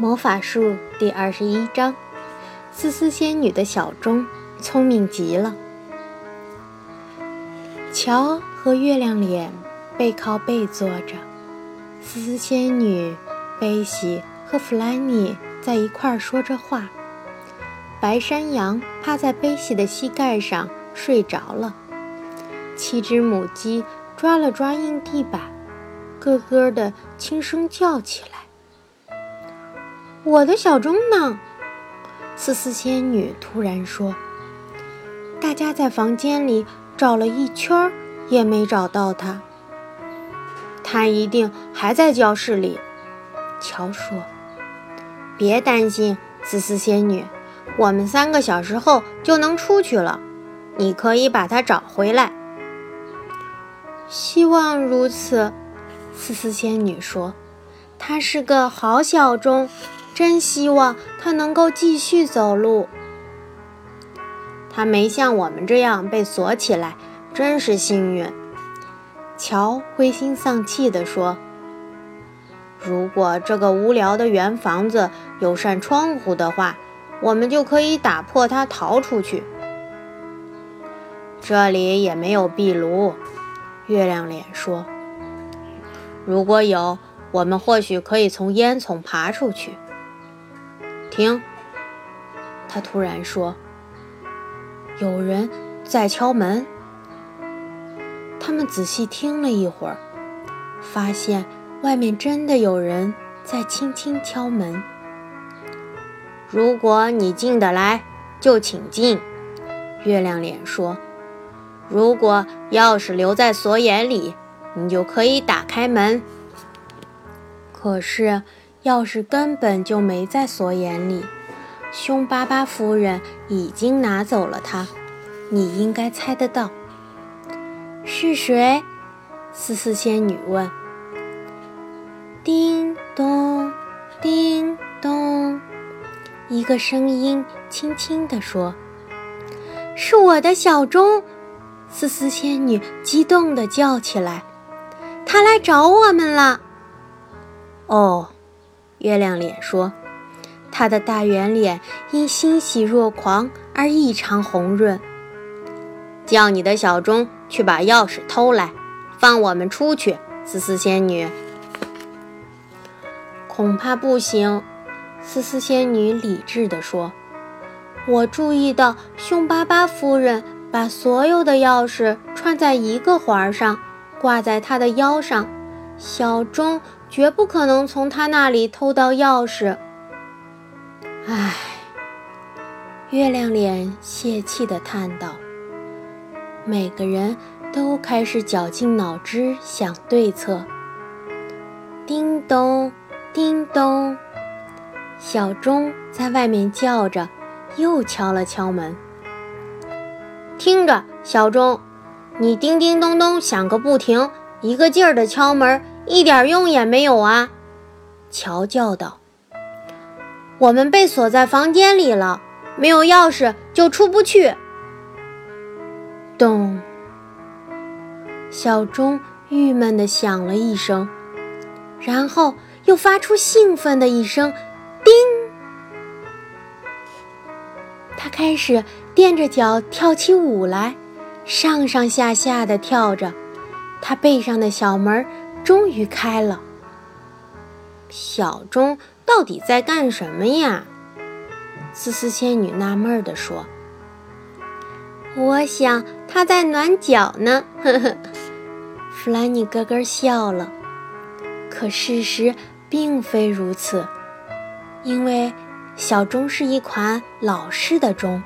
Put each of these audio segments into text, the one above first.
魔法术第二十一章：思思仙女的小钟聪明极了。乔和月亮脸背靠背坐着，思思仙女、贝西和弗兰妮在一块儿说着话。白山羊趴在贝西的膝盖上睡着了。七只母鸡抓了抓硬地板，咯咯地轻声叫起来。我的小钟呢？思思仙女突然说。大家在房间里找了一圈，也没找到它。它一定还在教室里。乔说：“别担心，思思仙女，我们三个小时后就能出去了。你可以把它找回来。”希望如此，思思仙女说：“它是个好小钟。”真希望他能够继续走路。他没像我们这样被锁起来，真是幸运。乔灰心丧气地说：“如果这个无聊的圆房子有扇窗户的话，我们就可以打破它逃出去。这里也没有壁炉。”月亮脸说：“如果有，我们或许可以从烟囱爬出去。”听，他突然说：“有人在敲门。”他们仔细听了一会儿，发现外面真的有人在轻轻敲门。如果你进得来，就请进。”月亮脸说：“如果钥匙留在锁眼里，你就可以打开门。”可是。钥匙根本就没在锁眼里，凶巴巴夫人已经拿走了它。你应该猜得到是谁？思思仙女问。叮咚，叮咚，一个声音轻轻地说：“是我的小钟！”思思仙女激动地叫起来：“他来找我们了！”哦。月亮脸说：“他的大圆脸因欣喜若狂而异常红润。叫你的小钟去把钥匙偷来，放我们出去。”思思仙女，恐怕不行。”思思仙女理智地说：“我注意到凶巴巴夫人把所有的钥匙串在一个环上，挂在她的腰上。小钟。”绝不可能从他那里偷到钥匙。唉，月亮脸泄气地叹道。每个人都开始绞尽脑汁想对策。叮咚，叮咚，小钟在外面叫着，又敲了敲门。听着，小钟，你叮叮咚咚响个不停，一个劲儿地敲门。一点用也没有啊！乔叫道：“我们被锁在房间里了，没有钥匙就出不去。”咚！小钟郁闷的响了一声，然后又发出兴奋的一声“叮”。他开始垫着脚跳起舞来，上上下下的跳着，他背上的小门儿。终于开了。小钟到底在干什么呀？思思仙女纳闷地说：“我想他在暖脚呢。”呵呵，弗兰妮咯咯笑了。可事实并非如此，因为小钟是一款老式的钟，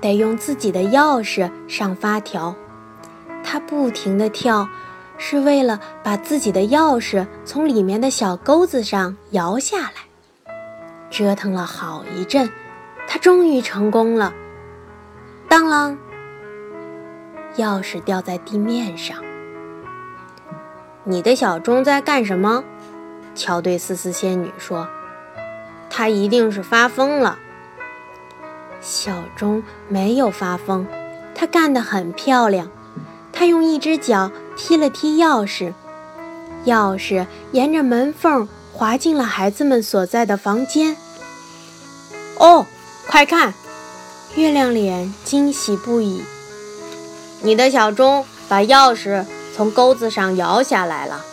得用自己的钥匙上发条，它不停地跳。是为了把自己的钥匙从里面的小钩子上摇下来，折腾了好一阵，他终于成功了。当啷，钥匙掉在地面上。你的小钟在干什么？乔对思思仙女说：“它一定是发疯了。”小钟没有发疯，它干得很漂亮。他用一只脚踢了踢钥匙，钥匙沿着门缝滑进了孩子们所在的房间。哦，快看！月亮脸惊喜不已。你的小钟把钥匙从钩子上摇下来了，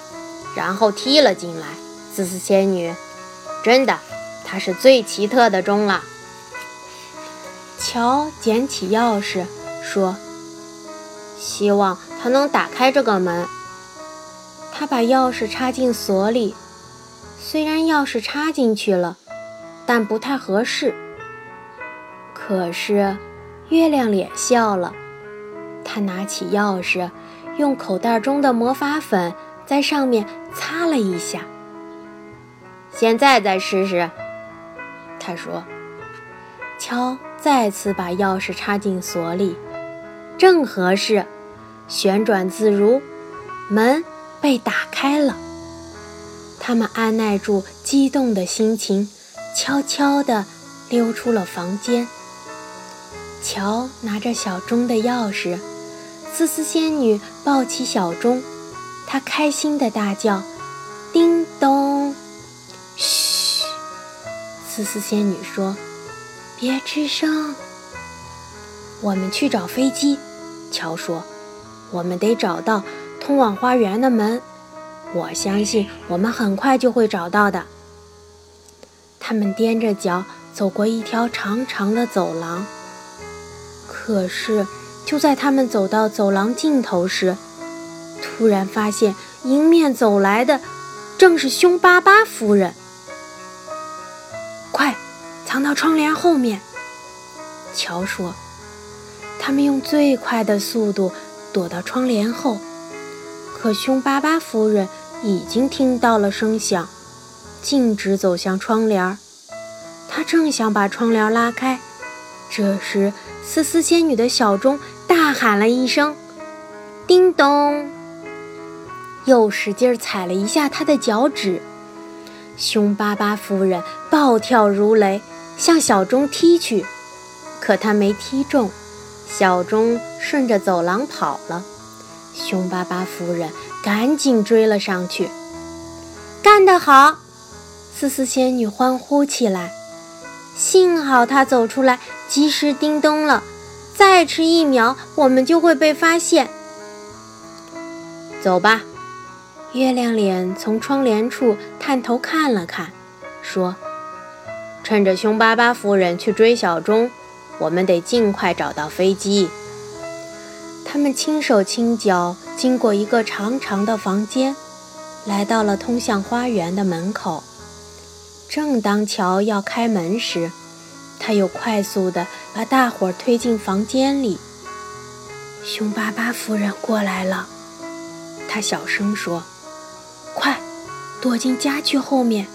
然后踢了进来。思思仙女，真的，它是最奇特的钟了。乔捡起钥匙，说：“希望才能打开这个门。”他把钥匙插进锁里，虽然钥匙插进去了，但不太合适。可是，月亮脸笑了。他拿起钥匙，用口袋中的魔法粉在上面擦了一下。现在再试试，他说。乔再次把钥匙插进锁里，正合适，旋转自如，门被打开了。他们按耐住激动的心情，悄悄地溜出了房间。乔拿着小钟的钥匙，思思仙女抱起小钟，她开心地大叫：“叮咚！”嘘，思思仙女说。别吱声，我们去找飞机。乔说：“我们得找到通往花园的门。我相信我们很快就会找到的。”他们踮着脚走过一条长长的走廊。可是，就在他们走到走廊尽头时，突然发现迎面走来的正是凶巴巴夫人。快！藏到窗帘后面，乔说：“他们用最快的速度躲到窗帘后，可凶巴巴夫人已经听到了声响，径直走向窗帘。她正想把窗帘拉开，这时思思仙女的小钟大喊了一声：‘叮咚！’又使劲踩了一下她的脚趾。凶巴巴夫人暴跳如雷。”向小钟踢去，可她没踢中，小钟顺着走廊跑了。凶巴巴夫人赶紧追了上去。干得好！思思仙女欢呼起来。幸好她走出来及时叮咚了，再迟一秒我们就会被发现。走吧。月亮脸从窗帘处探头看了看，说。趁着凶巴巴夫人去追小钟，我们得尽快找到飞机。他们轻手轻脚经过一个长长的房间，来到了通向花园的门口。正当乔要开门时，他又快速地把大伙推进房间里。凶巴巴夫人过来了，他小声说：“快，躲进家具后面。”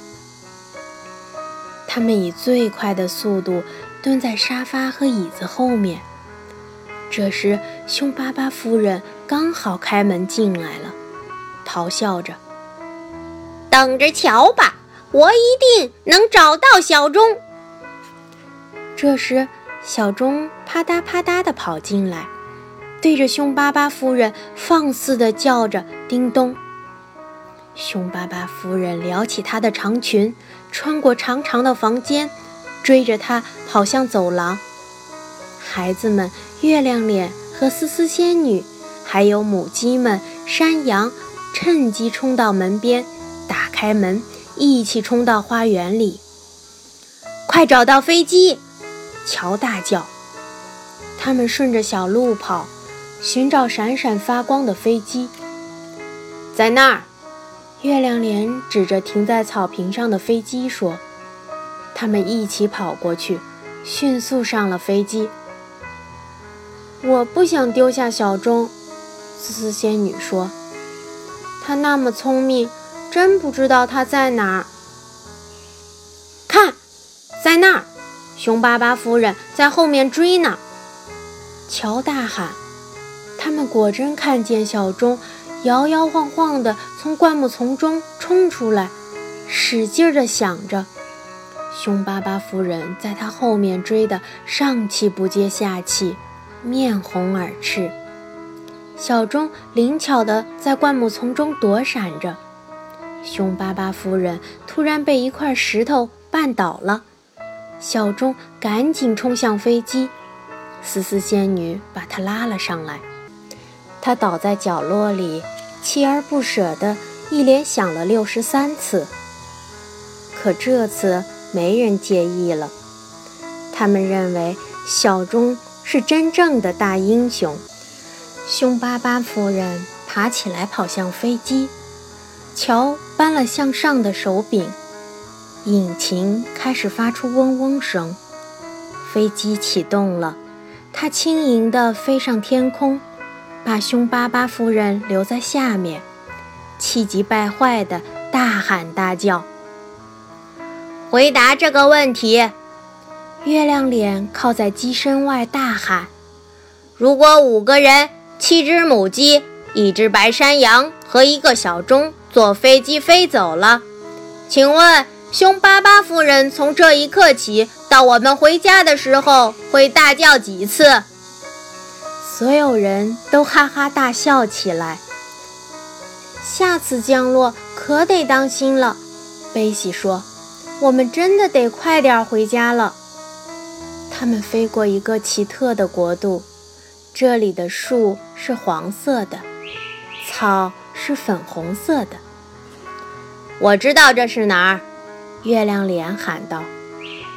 他们以最快的速度蹲在沙发和椅子后面。这时，凶巴巴夫人刚好开门进来了，咆哮着：“等着瞧吧，我一定能找到小钟。”这时，小钟啪嗒啪嗒地跑进来，对着凶巴巴夫人放肆地叫着：“叮咚！”凶巴巴夫人撩起她的长裙，穿过长长的房间，追着他跑向走廊。孩子们、月亮脸和思思仙女，还有母鸡们、山羊，趁机冲到门边，打开门，一起冲到花园里。快找到飞机！乔大叫。他们顺着小路跑，寻找闪闪发光的飞机。在那儿。月亮脸指着停在草坪上的飞机说：“他们一起跑过去，迅速上了飞机。”我不想丢下小钟，思思仙女说：“他那么聪明，真不知道他在哪儿。”看，在那儿，熊巴巴夫人在后面追呢！乔大喊：“他们果真看见小钟。”摇摇晃晃地从灌木丛中冲出来，使劲地响着。凶巴巴夫人在他后面追得上气不接下气，面红耳赤。小钟灵巧地在灌木丛中躲闪着，凶巴巴夫人突然被一块石头绊倒了，小钟赶紧冲向飞机，思思仙女把他拉了上来。他倒在角落里，锲而不舍地一连响了六十三次。可这次没人介意了，他们认为小钟是真正的大英雄。凶巴巴夫人爬起来，跑向飞机。乔搬了向上的手柄，引擎开始发出嗡嗡声，飞机启动了。它轻盈地飞上天空，把凶巴巴夫人留在下面，气急败坏地大喊大叫：“回答这个问题！”月亮脸靠在机身外大喊：“如果五个人，七只母鸡，一只白山羊和一个小钟。”坐飞机飞走了，请问凶巴巴夫人从这一刻起到我们回家的时候会大叫几次？所有人都哈哈大笑起来。下次降落可得当心了，贝西说：“我们真的得快点回家了。”他们飞过一个奇特的国度，这里的树是黄色的，草。是粉红色的。我知道这是哪儿，月亮脸喊道：“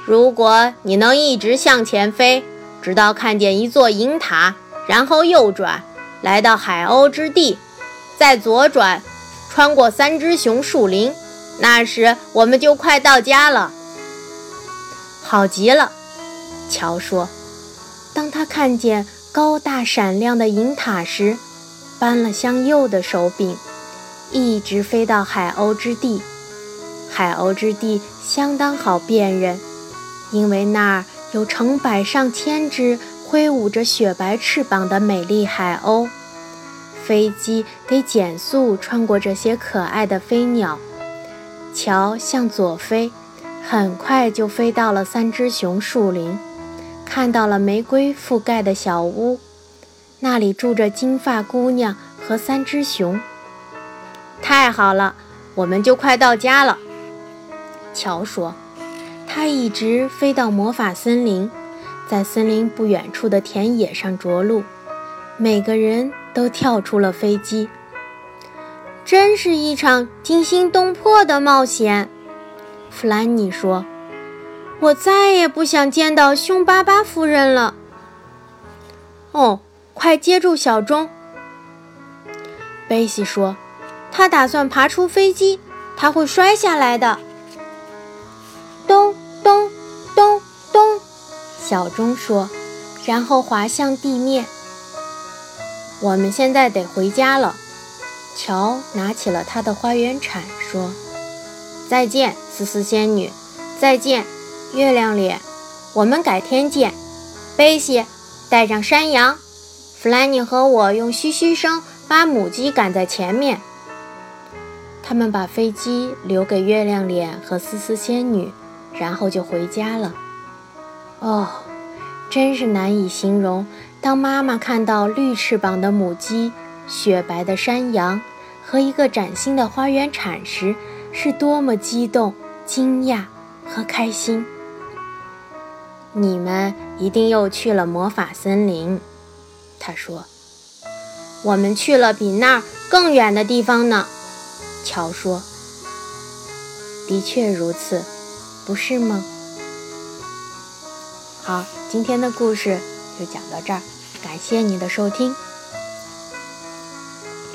如果你能一直向前飞，直到看见一座银塔，然后右转，来到海鸥之地，再左转，穿过三只熊树林，那时我们就快到家了。”好极了，乔说。当他看见高大闪亮的银塔时，搬了向右的手柄，一直飞到海鸥之地。海鸥之地相当好辨认，因为那儿有成百上千只挥舞着雪白翅膀的美丽海鸥。飞机得减速穿过这些可爱的飞鸟。桥向左飞，很快就飞到了三只熊树林，看到了玫瑰覆盖的小屋。那里住着金发姑娘和三只熊。太好了，我们就快到家了。乔说：“他一直飞到魔法森林，在森林不远处的田野上着陆。每个人都跳出了飞机，真是一场惊心动魄的冒险。”弗兰妮说：“我再也不想见到凶巴巴夫人了。”哦。快接住小钟！贝西说：“他打算爬出飞机，他会摔下来的。”咚咚咚咚，小钟说，然后滑向地面。我们现在得回家了。乔拿起了他的花园铲，说：“再见，思思仙女，再见，月亮脸，我们改天见。”贝西，带上山羊。弗兰尼和我用嘘嘘声把母鸡赶在前面。他们把飞机留给月亮脸和思思仙女，然后就回家了。哦，真是难以形容。当妈妈看到绿翅膀的母鸡、雪白的山羊和一个崭新的花园铲时，是多么激动、惊讶和开心！你们一定又去了魔法森林。他说：“我们去了比那儿更远的地方呢。”乔说：“的确如此，不是吗？”好，今天的故事就讲到这儿，感谢你的收听。